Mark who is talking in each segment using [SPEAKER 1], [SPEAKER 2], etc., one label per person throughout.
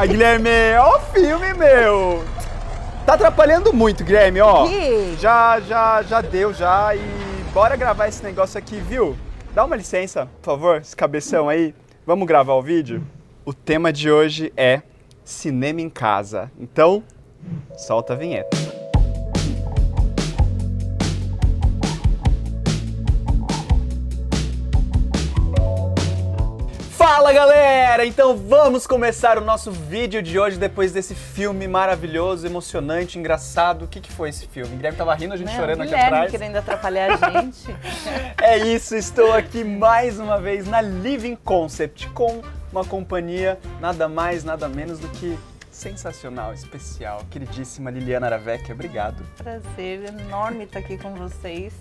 [SPEAKER 1] Ah, Guilherme, ó o filme, meu! Tá atrapalhando muito, Guilherme, ó.
[SPEAKER 2] Que?
[SPEAKER 1] Já, já, já deu, já. E bora gravar esse negócio aqui, viu? Dá uma licença, por favor, esse cabeção aí. Vamos gravar o vídeo? O tema de hoje é cinema em casa. Então, solta a vinheta. Fala galera! Então vamos começar o nosso vídeo de hoje depois desse filme maravilhoso, emocionante, engraçado. O que, que foi esse filme? O Guilherme tava rindo, a gente
[SPEAKER 2] Não,
[SPEAKER 1] chorando aqui
[SPEAKER 2] Guilherme
[SPEAKER 1] atrás.
[SPEAKER 2] querendo atrapalhar a gente.
[SPEAKER 1] É isso, estou aqui mais uma vez na Living Concept com uma companhia nada mais, nada menos do que sensacional, especial, queridíssima Liliana Aravec. Obrigado.
[SPEAKER 2] Prazer enorme estar aqui com vocês.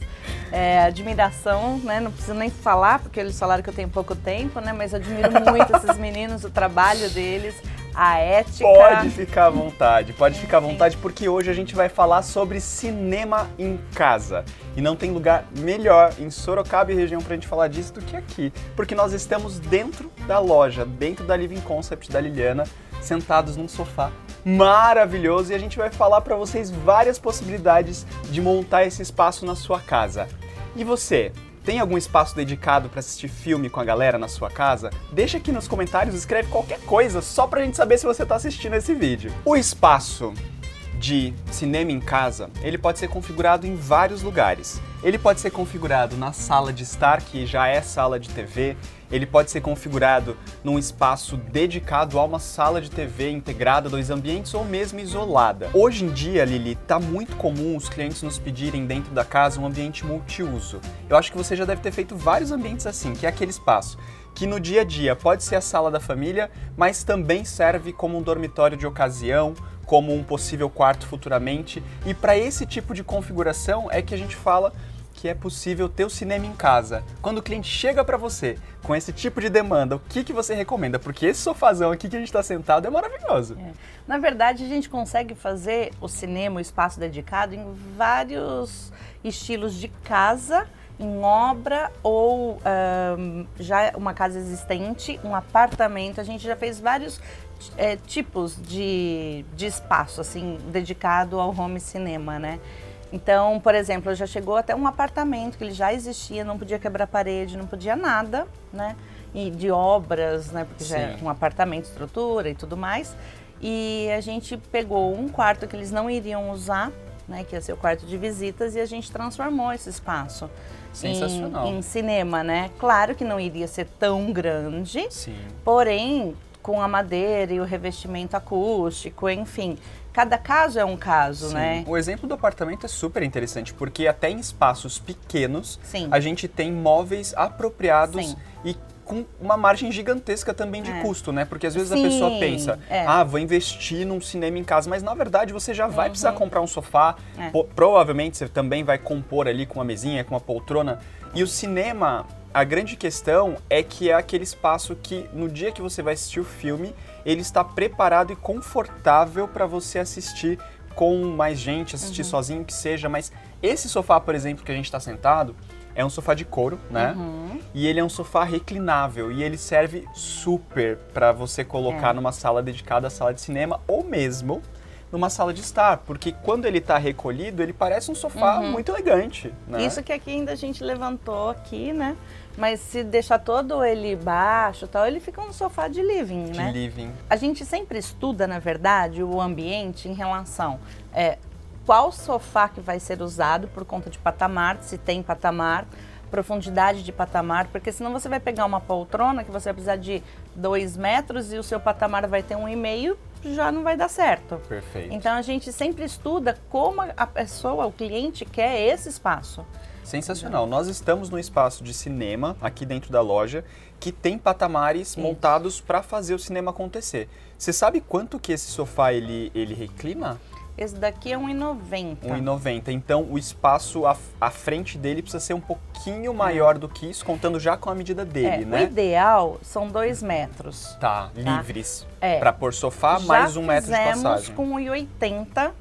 [SPEAKER 2] É, admiração, né? Não preciso nem falar, porque eles falaram que eu tenho pouco tempo, né? Mas admiro muito esses meninos, o trabalho deles, a ética.
[SPEAKER 1] Pode ficar à vontade, pode ficar à vontade, porque hoje a gente vai falar sobre cinema em casa. E não tem lugar melhor em Sorocaba e região pra gente falar disso do que aqui. Porque nós estamos dentro da loja, dentro da Living Concept da Liliana, sentados num sofá maravilhoso e a gente vai falar para vocês várias possibilidades de montar esse espaço na sua casa. E você, tem algum espaço dedicado para assistir filme com a galera na sua casa? Deixa aqui nos comentários, escreve qualquer coisa só pra gente saber se você tá assistindo esse vídeo. O espaço de cinema em casa, ele pode ser configurado em vários lugares. Ele pode ser configurado na sala de estar, que já é sala de TV. Ele pode ser configurado num espaço dedicado a uma sala de TV integrada, dois ambientes ou mesmo isolada. Hoje em dia, Lili, tá muito comum os clientes nos pedirem dentro da casa um ambiente multiuso. Eu acho que você já deve ter feito vários ambientes assim, que é aquele espaço que no dia a dia pode ser a sala da família, mas também serve como um dormitório de ocasião, como um possível quarto futuramente. E para esse tipo de configuração é que a gente fala que é possível ter o cinema em casa. Quando o cliente chega para você com esse tipo de demanda, o que, que você recomenda? Porque esse sofazão aqui que a gente está sentado é maravilhoso.
[SPEAKER 2] É. Na verdade, a gente consegue fazer o cinema, o espaço dedicado, em vários estilos de casa, em obra ou um, já uma casa existente, um apartamento. A gente já fez vários é, tipos de, de espaço, assim, dedicado ao home cinema, né? Então, por exemplo, já chegou até um apartamento que ele já existia, não podia quebrar parede, não podia nada, né? E de obras, né? Porque já é um apartamento, estrutura e tudo mais. E a gente pegou um quarto que eles não iriam usar, né? Que ia ser o quarto de visitas, e a gente transformou esse espaço.
[SPEAKER 1] Sensacional.
[SPEAKER 2] Em, em cinema, né? Claro que não iria ser tão grande,
[SPEAKER 1] Sim.
[SPEAKER 2] porém com a madeira e o revestimento acústico, enfim. Cada caso é um caso,
[SPEAKER 1] Sim.
[SPEAKER 2] né?
[SPEAKER 1] O exemplo do apartamento é super interessante, porque até em espaços pequenos
[SPEAKER 2] Sim.
[SPEAKER 1] a gente tem móveis apropriados
[SPEAKER 2] Sim.
[SPEAKER 1] e com uma margem gigantesca também de
[SPEAKER 2] É.
[SPEAKER 1] custo, né? Porque às vezes a
[SPEAKER 2] Sim,
[SPEAKER 1] pessoa pensa,
[SPEAKER 2] é.
[SPEAKER 1] ah, vou investir num cinema em casa, mas na verdade você já vai precisar
[SPEAKER 2] Uhum.
[SPEAKER 1] comprar um sofá,
[SPEAKER 2] É.
[SPEAKER 1] provavelmente você também vai compor ali com uma mesinha, com uma poltrona. E o cinema, a grande questão é que é aquele espaço que no dia que você vai assistir o filme, ele está preparado e confortável para você assistir com mais gente, assistir
[SPEAKER 2] Uhum.
[SPEAKER 1] sozinho que seja, mas esse sofá, por exemplo, que a gente está sentado, é um sofá de couro, né?
[SPEAKER 2] Uhum.
[SPEAKER 1] E ele é um sofá reclinável e ele serve super para você colocar
[SPEAKER 2] É.
[SPEAKER 1] numa sala dedicada à sala de cinema ou mesmo numa sala de estar, porque quando ele tá recolhido, ele parece um sofá
[SPEAKER 2] Uhum.
[SPEAKER 1] muito elegante, né?
[SPEAKER 2] Isso que aqui ainda a gente levantou aqui, né? Mas se deixar todo ele baixo tal, ele fica um sofá de living,
[SPEAKER 1] de
[SPEAKER 2] né?
[SPEAKER 1] living.
[SPEAKER 2] A gente sempre estuda, na verdade, o ambiente em relação é, qual sofá que vai ser usado por conta de patamar, se tem patamar, profundidade de patamar, porque senão você vai pegar uma poltrona que você vai precisar de dois metros e o seu patamar vai ter um e meio, já não vai dar certo.
[SPEAKER 1] Perfeito.
[SPEAKER 2] Então a gente sempre estuda como a pessoa, o cliente quer esse espaço.
[SPEAKER 1] Sensacional. Nós estamos no espaço de cinema aqui dentro da loja que tem patamares montados para fazer o cinema acontecer. Você sabe quanto que esse sofá ele, ele reclina?
[SPEAKER 2] Esse daqui é 1,90.
[SPEAKER 1] 1,90. Então o espaço à, à frente dele precisa ser um pouquinho maior do que isso, contando já com a medida dele,
[SPEAKER 2] é,
[SPEAKER 1] né?
[SPEAKER 2] O ideal são 2 metros.
[SPEAKER 1] Tá, livres.
[SPEAKER 2] É.
[SPEAKER 1] Para pôr sofá,
[SPEAKER 2] Já
[SPEAKER 1] mais um metro de passagem.
[SPEAKER 2] com 1,80,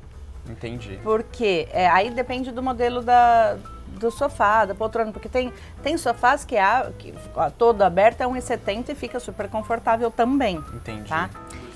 [SPEAKER 1] Entendi.
[SPEAKER 2] porque é, aí depende do modelo da, do sofá, da poltrona, porque tem, tem sofás que, há, que todo aberto é 1,70 e fica super confortável também,
[SPEAKER 1] Entendi.
[SPEAKER 2] tá?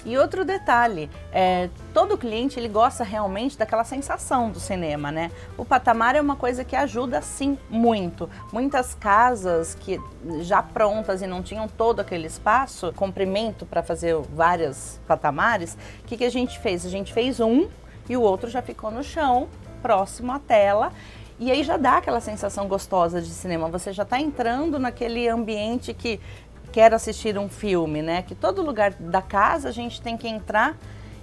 [SPEAKER 2] E outro detalhe, é, todo cliente ele gosta realmente daquela sensação do cinema, né? O patamar é uma coisa que ajuda sim muito. Muitas casas que já prontas e não tinham todo aquele espaço, comprimento para fazer vários patamares, o que, que a gente fez? A gente fez um e o outro já ficou no chão, próximo à tela. E aí já dá aquela sensação gostosa de cinema. Você já está entrando naquele ambiente que quer assistir um filme, né? Que todo lugar da casa a gente tem que entrar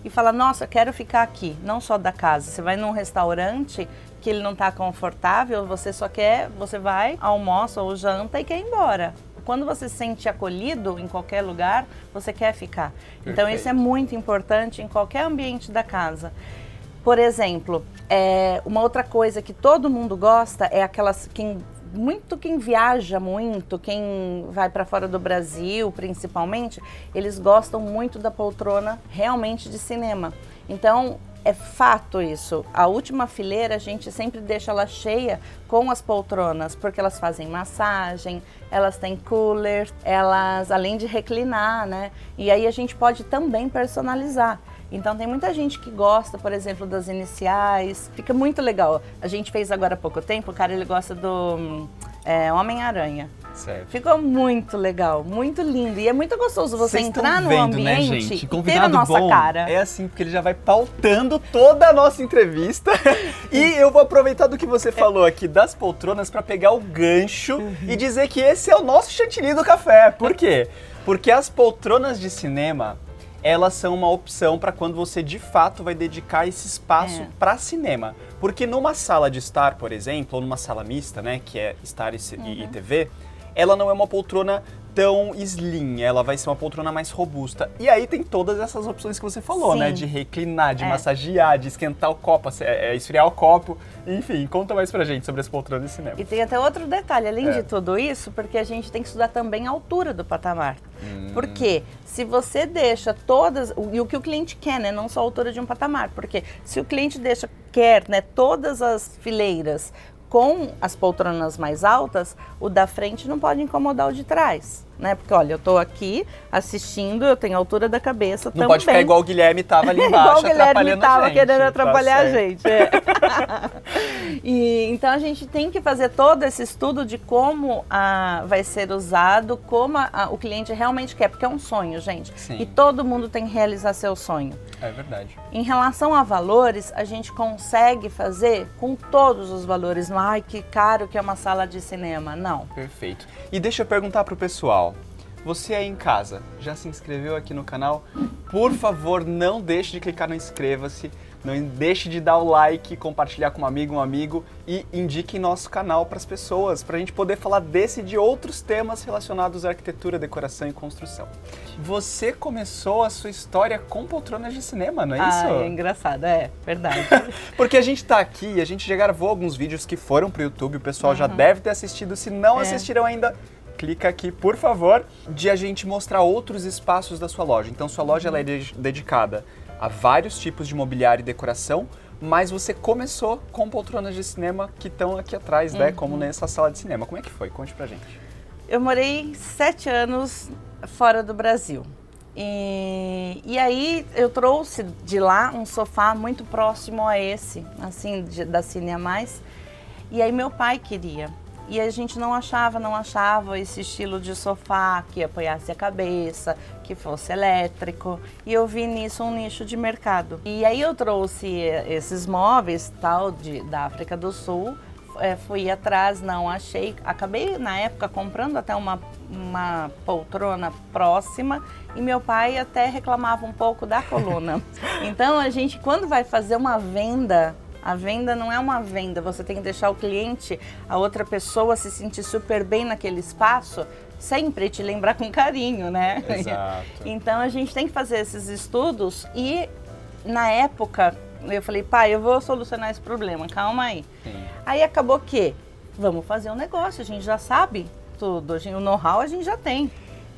[SPEAKER 2] e falar, nossa, quero ficar aqui, não só da casa. Você vai num restaurante que ele não está confortável, você só quer, você vai, almoça ou janta e quer ir embora. Quando você se sente acolhido em qualquer lugar, você quer ficar. Perfeito. Então isso é muito importante em qualquer ambiente da casa. Por exemplo, é, uma outra coisa que todo mundo gosta é aquelas quem muito quem viaja muito, quem vai para fora do Brasil, principalmente, eles gostam muito da poltrona realmente de cinema. Então, é fato isso. A última fileira a gente sempre deixa ela cheia com as poltronas, porque elas fazem massagem, elas têm cooler, elas além de reclinar, né? E aí a gente pode também personalizar. Então tem muita gente que gosta, por exemplo, das iniciais. Fica muito legal. A gente fez agora há pouco tempo, o cara ele gosta do é, Homem-Aranha. Certo. Ficou muito legal, muito lindo. E é muito gostoso você entrar no vendo, né, ambiente né, gente? e ter a nossa bom cara.
[SPEAKER 1] É assim, porque ele já vai pautando toda a nossa entrevista. e eu vou aproveitar do que você falou aqui das poltronas para pegar o gancho uhum. e dizer que esse é o nosso chantilly do café. Por quê? Porque as poltronas de cinema, elas são uma opção para quando você de fato vai dedicar esse espaço é. para cinema. Porque numa sala de estar, por exemplo, ou numa sala mista, né, que é estar e, uhum. e TV, ela não é uma poltrona tão slim, ela vai ser uma poltrona mais robusta. E aí tem todas essas opções que você falou, né, Sim. né? De reclinar, de é. massagear, de esquentar o copo, é, é, esfriar o copo. Enfim, conta mais pra gente sobre as poltronas de cinema.
[SPEAKER 2] E tem até outro detalhe, além é. de tudo isso, porque a gente tem que estudar também a altura do patamar. Hum. Porque se você deixa todas, e o que o cliente quer, né, não só a altura de um patamar, porque se o cliente deixa, quer, né, todas as fileiras com as poltronas mais altas, o da frente não pode incomodar o de trás né? Porque olha, eu tô aqui assistindo, eu tenho a altura da cabeça
[SPEAKER 1] Não
[SPEAKER 2] também.
[SPEAKER 1] pode ficar igual o Guilherme tava ali embaixo, igual o Guilherme tava
[SPEAKER 2] gente, querendo tá atrapalhar tá a gente. É. e, então a gente tem que fazer todo esse estudo de como a, vai ser usado, como a, a, o cliente realmente quer, porque é um sonho, gente. Sim. E todo mundo tem que realizar seu sonho.
[SPEAKER 1] É verdade.
[SPEAKER 2] Em relação a valores, a gente consegue fazer com todos os valores. Não, ai, que caro que é uma sala de cinema. Não.
[SPEAKER 1] Perfeito. E deixa eu perguntar pro pessoal, você aí em casa, já se inscreveu aqui no canal? Por favor, não deixe de clicar no inscreva-se, não deixe de dar o like, compartilhar com um amigo, um amigo e indique nosso canal para as pessoas, para a gente poder falar desse e de outros temas relacionados à arquitetura, decoração e construção. Você começou a sua história com poltronas de cinema, não é
[SPEAKER 2] ah,
[SPEAKER 1] isso?
[SPEAKER 2] Ah, é engraçado, é verdade.
[SPEAKER 1] Porque a gente está aqui, a gente já gravou alguns vídeos que foram para o YouTube, o pessoal uhum. já deve ter assistido, se não é. assistiram ainda, clica aqui, por favor, de a gente mostrar outros espaços da sua loja. Então, sua loja ela é de dedicada a vários tipos de mobiliário e decoração, mas você começou com poltronas de cinema que estão aqui atrás, uhum. né? Como nessa sala de cinema. Como é que foi? Conte pra gente.
[SPEAKER 2] Eu morei sete anos fora do Brasil. E, e aí eu trouxe de lá um sofá muito próximo a esse, assim, de, da Cine a Mais. E aí meu pai queria. E a gente não achava, não achava esse estilo de sofá que apoiasse a cabeça, que fosse elétrico. E eu vi nisso um nicho de mercado. E aí eu trouxe esses móveis tal de, da África do Sul. É, fui atrás, não achei. Acabei na época comprando até uma, uma poltrona próxima e meu pai até reclamava um pouco da coluna. Então a gente, quando vai fazer uma venda a venda não é uma venda, você tem que deixar o cliente, a outra pessoa se sentir super bem naquele espaço, sempre te lembrar com carinho, né?
[SPEAKER 1] Exato.
[SPEAKER 2] Então a gente tem que fazer esses estudos e na época eu falei, pai, eu vou solucionar esse problema, calma aí. Sim. Aí acabou que vamos fazer um negócio, a gente já sabe tudo, o know-how a gente já tem.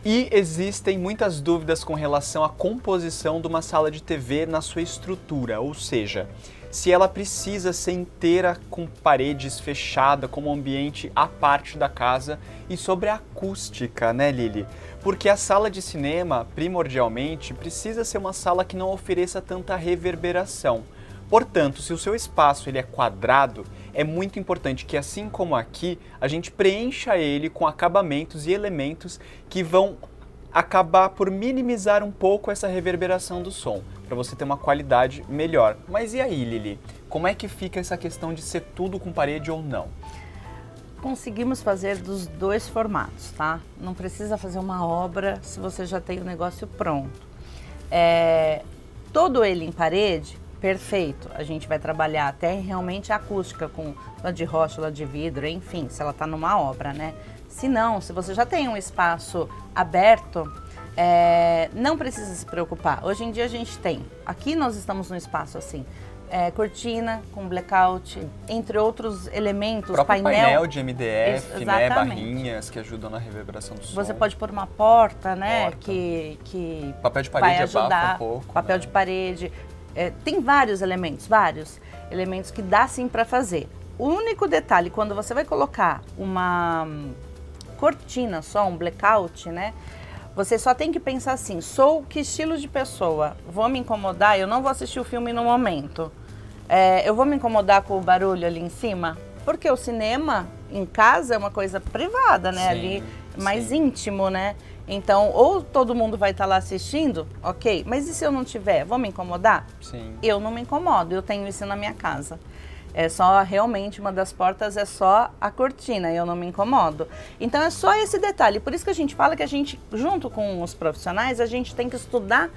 [SPEAKER 1] E existem muitas dúvidas com relação à composição de uma sala de TV na sua estrutura, ou seja, se ela precisa ser inteira com paredes fechada, como ambiente à parte da casa, e sobre a acústica, né, Lili? Porque a sala de cinema, primordialmente, precisa ser uma sala que não ofereça tanta reverberação. Portanto, se o seu espaço ele é quadrado, é muito importante que, assim como aqui, a gente preencha ele com acabamentos e elementos que vão acabar por minimizar um pouco essa reverberação do som, para você ter uma qualidade melhor. Mas e aí, Lili? Como é que fica essa questão de ser tudo com parede ou não?
[SPEAKER 2] Conseguimos fazer dos dois formatos, tá? Não precisa fazer uma obra se você já tem o negócio pronto. É, todo ele em parede perfeito. A gente vai trabalhar até realmente a acústica com lá de rocha, lá de vidro, enfim, se ela está numa obra, né? Se não, se você já tem um espaço aberto, é, não precisa se preocupar. Hoje em dia a gente tem, aqui nós estamos num espaço assim, é, cortina com blackout, entre outros elementos,
[SPEAKER 1] o
[SPEAKER 2] painel,
[SPEAKER 1] painel de MDF, né, barrinhas que ajudam na reverberação do som.
[SPEAKER 2] Você pode pôr uma porta, né,
[SPEAKER 1] Porta.
[SPEAKER 2] que que
[SPEAKER 1] Papel de parede
[SPEAKER 2] vai ajudar,
[SPEAKER 1] um pouco.
[SPEAKER 2] papel
[SPEAKER 1] né?
[SPEAKER 2] de parede. É, tem vários elementos, vários elementos que dá sim para fazer. O único detalhe, quando você vai colocar uma cortina só, um blackout, né? Você só tem que pensar assim: sou que estilo de pessoa? Vou me incomodar? Eu não vou assistir o filme no momento. É, eu vou me incomodar com o barulho ali em cima? Porque o cinema em casa é uma coisa privada, né?
[SPEAKER 1] Sim,
[SPEAKER 2] ali mais
[SPEAKER 1] sim.
[SPEAKER 2] íntimo, né? Então, ou todo mundo vai estar lá assistindo, ok. Mas e se eu não tiver? Vou me incomodar?
[SPEAKER 1] Sim.
[SPEAKER 2] Eu não me incomodo, eu tenho isso na minha casa. É só realmente uma das portas é só a cortina, eu não me incomodo. Então é só esse detalhe. Por isso que a gente fala que a gente, junto com os profissionais, a gente tem que estudar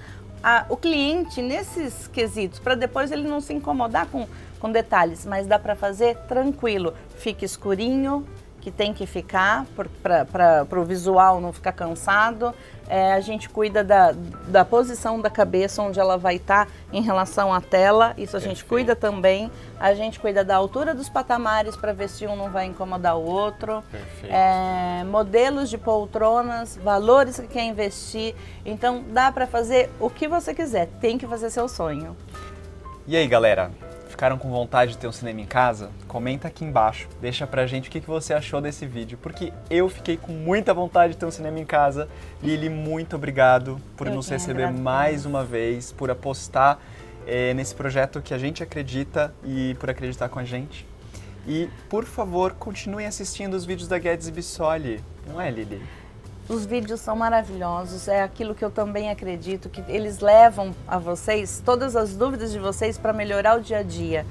[SPEAKER 2] a- o cliente nesses quesitos, para depois ele não se incomodar com, com detalhes. Mas dá para fazer tranquilo. Fica escurinho, que tem que ficar para o visual não ficar cansado. É, a gente cuida da, da posição da cabeça, onde ela vai estar em relação à tela. Isso a gente cuida também. A gente cuida da altura dos patamares para ver se um não vai incomodar o outro. É, modelos de poltronas, valores que quer investir. Então dá para fazer o que você quiser. Tem que fazer seu sonho.
[SPEAKER 1] E aí, galera? Ficaram com vontade de ter um cinema em casa? Comenta aqui embaixo. Deixa pra gente o que você achou desse vídeo, porque eu fiquei com muita vontade de ter um cinema em casa. Lili, muito obrigado por
[SPEAKER 2] Eu
[SPEAKER 1] nos receber
[SPEAKER 2] agradeço.
[SPEAKER 1] mais uma vez, por apostar eh, nesse projeto que a gente acredita e por acreditar com a gente. E, por favor, continuem assistindo os vídeos da Guedes Bissoli. Não é, Lili?
[SPEAKER 2] Os vídeos são maravilhosos, é aquilo que eu também acredito, que eles levam a vocês todas as dúvidas de vocês para melhorar o dia a dia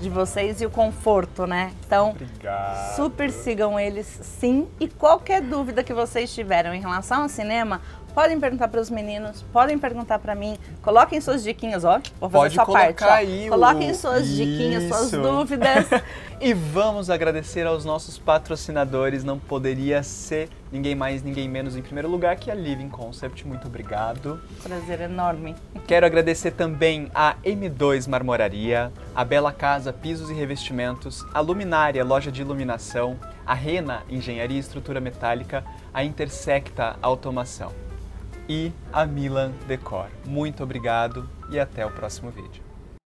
[SPEAKER 2] de vocês e o conforto, né? Então,
[SPEAKER 1] Obrigado.
[SPEAKER 2] super sigam eles sim. E qualquer dúvida que vocês tiveram em relação ao cinema, podem perguntar para os meninos, podem perguntar para mim. Coloquem suas diquinhas, ó. Vou fazer
[SPEAKER 1] Pode
[SPEAKER 2] sua
[SPEAKER 1] colocar
[SPEAKER 2] parte. ó.
[SPEAKER 1] aí o-
[SPEAKER 2] Coloquem suas diquinhas, suas
[SPEAKER 1] Isso.
[SPEAKER 2] dúvidas.
[SPEAKER 1] E vamos agradecer aos nossos patrocinadores. Não poderia ser ninguém mais, ninguém menos em primeiro lugar que a Living Concept. Muito obrigado.
[SPEAKER 2] Prazer enorme.
[SPEAKER 1] Quero agradecer também a M2 Marmoraria, a Bela Casa Pisos e Revestimentos, a Luminária Loja de Iluminação, a Rena Engenharia e Estrutura Metálica, a Intersecta Automação e a Milan Decor. Muito obrigado e até o próximo vídeo.